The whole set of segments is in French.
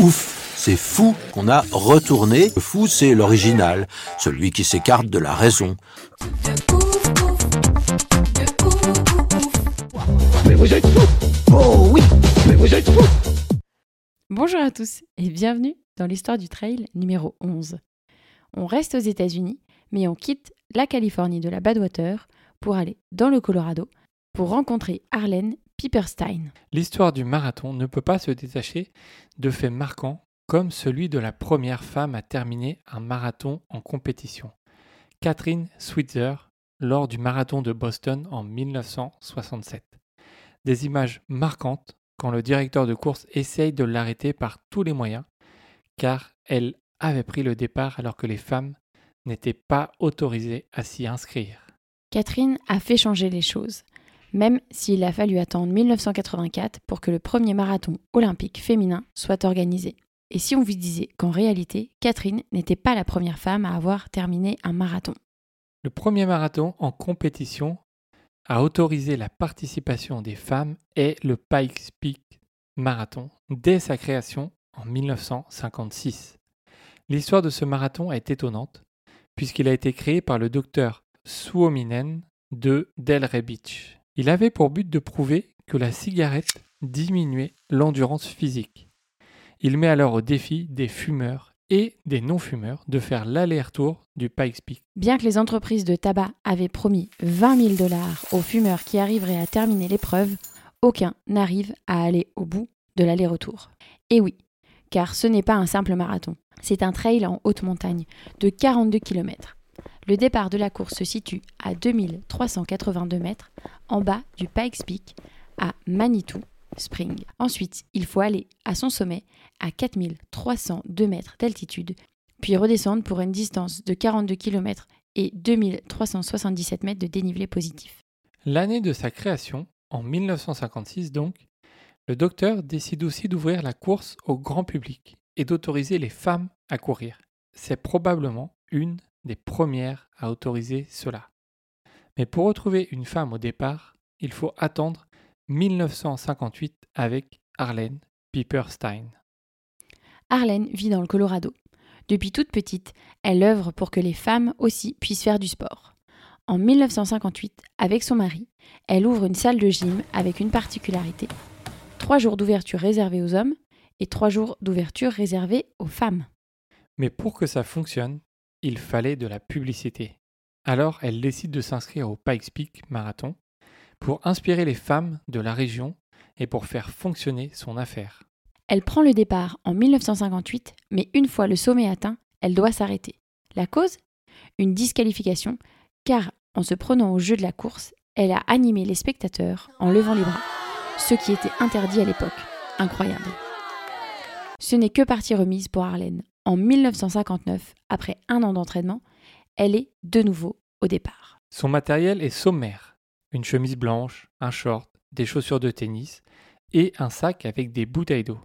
Ouf, c'est fou qu'on a retourné. Le fou, c'est l'original, celui qui s'écarte de la raison. Bonjour à tous et bienvenue dans l'histoire du trail numéro 11. On reste aux États-Unis, mais on quitte la Californie de la Badwater pour aller dans le Colorado pour rencontrer Arlene Piperstein. L'histoire du marathon ne peut pas se détacher de faits marquants comme celui de la première femme à terminer un marathon en compétition, Catherine Switzer, lors du marathon de Boston en 1967. Des images marquantes quand le directeur de course essaye de l'arrêter par tous les moyens, car elle avait pris le départ alors que les femmes n'étaient pas autorisées à s'y inscrire. Catherine a fait changer les choses, même s'il a fallu attendre 1984 pour que le premier marathon olympique féminin soit organisé. Et si on vous disait qu'en réalité, Catherine n'était pas la première femme à avoir terminé un marathon. Le premier marathon en compétition à autoriser la participation des femmes est le Pikes Peak Marathon dès sa création en 1956. L'histoire de ce marathon est étonnante puisqu'il a été créé par le docteur Suominen de Delray Beach. Il avait pour but de prouver que la cigarette diminuait l'endurance physique. Il met alors au défi des fumeurs et des non-fumeurs de faire l'aller-retour du Pikes Peak. Bien que les entreprises de tabac avaient promis 20 000 dollars aux fumeurs qui arriveraient à terminer l'épreuve, aucun n'arrive à aller au bout de l'aller-retour. Et oui, car ce n'est pas un simple marathon, c'est un trail en haute montagne de 42 km. Le départ de la course se situe à 2382 mètres en bas du Pikes Peak à Manitou Spring. Ensuite, il faut aller à son sommet à 4302 mètres d'altitude, puis redescendre pour une distance de 42 km et 2377 mètres de dénivelé positif. L'année de sa création, en 1956 donc, le docteur décide aussi d'ouvrir la course au grand public et d'autoriser les femmes à courir. C'est probablement une des premières à autoriser cela. Mais pour retrouver une femme au départ, il faut attendre 1958 avec Arlene Piperstein. Arlene vit dans le Colorado. Depuis toute petite, elle œuvre pour que les femmes aussi puissent faire du sport. En 1958, avec son mari, elle ouvre une salle de gym avec une particularité. Trois jours d'ouverture réservés aux hommes et trois jours d'ouverture réservés aux femmes. Mais pour que ça fonctionne, il fallait de la publicité. Alors elle décide de s'inscrire au Pikes Peak Marathon pour inspirer les femmes de la région et pour faire fonctionner son affaire. Elle prend le départ en 1958, mais une fois le sommet atteint, elle doit s'arrêter. La cause? Une disqualification, car en se prenant au jeu de la course, elle a animé les spectateurs en levant les bras, ce qui était interdit à l'époque. Incroyable. Ce n'est que partie remise pour Arlène. En 1959, après un an d'entraînement, elle est de nouveau au départ. Son matériel est sommaire. Une chemise blanche, un short, des chaussures de tennis et un sac avec des bouteilles d'eau.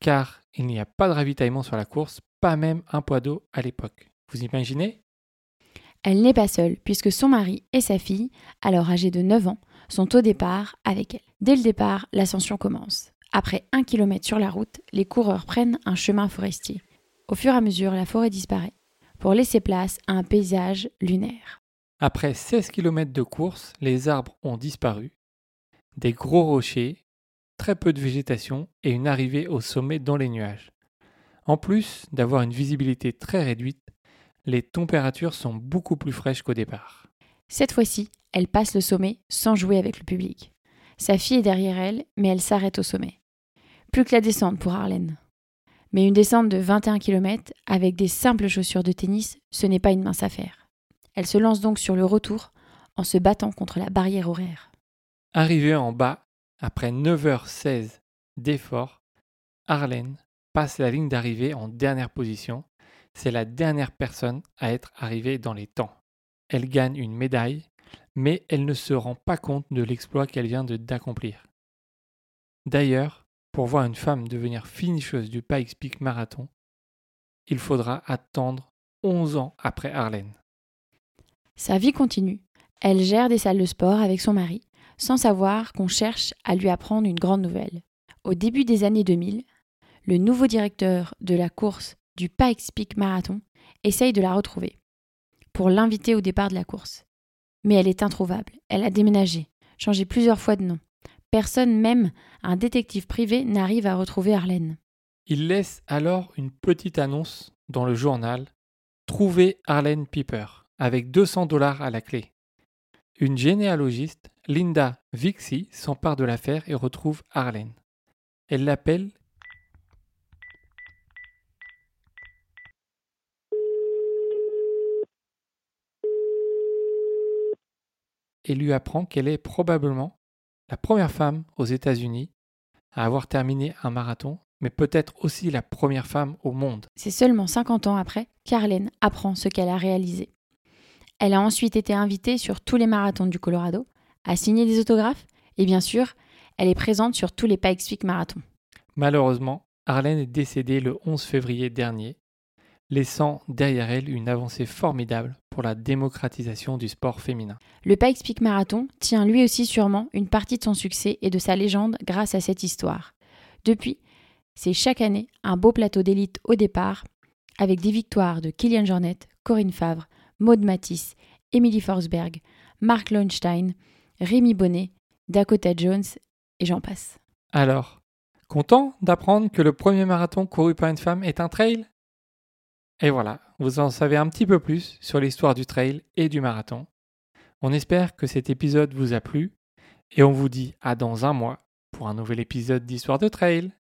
Car il n'y a pas de ravitaillement sur la course, pas même un poids d'eau à l'époque. Vous imaginez? Elle n'est pas seule, puisque son mari et sa fille, alors âgés de 9 ans, sont au départ avec elle. Dès le départ, l'ascension commence. Après un kilomètre sur la route, les coureurs prennent un chemin forestier. Au fur et à mesure, la forêt disparaît, pour laisser place à un paysage lunaire. Après 16 km de course, les arbres ont disparu, des gros rochers, très peu de végétation et une arrivée au sommet dans les nuages. En plus d'avoir une visibilité très réduite, les températures sont beaucoup plus fraîches qu'au départ. Cette fois-ci, elle passe le sommet sans jouer avec le public. Sa fille est derrière elle, mais elle s'arrête au sommet. Plus que la descente pour Arlène. Mais une descente de 21 km avec des simples chaussures de tennis, ce n'est pas une mince affaire. Elle se lance donc sur le retour en se battant contre la barrière horaire. Arrivée en bas, après 9h16 d'effort, Arlène passe la ligne d'arrivée en dernière position. C'est la dernière personne à être arrivée dans les temps. Elle gagne une médaille, mais elle ne se rend pas compte de l'exploit qu'elle vient d'accomplir. D'ailleurs, pour voir une femme devenir finisheuse du Pikes Peak Marathon, il faudra attendre 11 ans après Arlène. Sa vie continue. Elle gère des salles de sport avec son mari, sans savoir qu'on cherche à lui apprendre une grande nouvelle. Au début des années 2000, le nouveau directeur de la course du Pikes Peak Marathon essaye de la retrouver pour l'inviter au départ de la course. Mais elle est introuvable. Elle a déménagé, changé plusieurs fois de nom. Personne, même un détective privé, n'arrive à retrouver Arlène. Il laisse alors une petite annonce dans le journal Trouver Arlène Piper avec 200 dollars à la clé. Une généalogiste, Linda Vixie, s'empare de l'affaire et retrouve Arlène. Elle l'appelle et lui apprend qu'elle est probablement la première femme aux États-Unis à avoir terminé un marathon, mais peut-être aussi la première femme au monde. C'est seulement 50 ans après qu'Arlène apprend ce qu'elle a réalisé. Elle a ensuite été invitée sur tous les marathons du Colorado, a signé des autographes, et bien sûr, elle est présente sur tous les Pikes Peak marathons. Malheureusement, Arlène est décédée le 11 février dernier, laissant derrière elle une avancée formidable pour la démocratisation du sport féminin. Le Pikes Peak Marathon tient lui aussi sûrement une partie de son succès et de sa légende grâce à cette histoire. Depuis, c'est chaque année un beau plateau d'élite au départ, avec des victoires de Kylian Jornet, Corinne Favre, Maud Matisse, Emily Forsberg, Mark Lowenstein, Rémi Bonnet, Dakota Jones et j'en passe. Alors, content d'apprendre que le premier marathon couru par une femme est un trail? Et voilà, vous en savez un petit peu plus sur l'histoire du trail et du marathon. On espère que cet épisode vous a plu et on vous dit à dans un mois pour un nouvel épisode d'Histoire de Trail.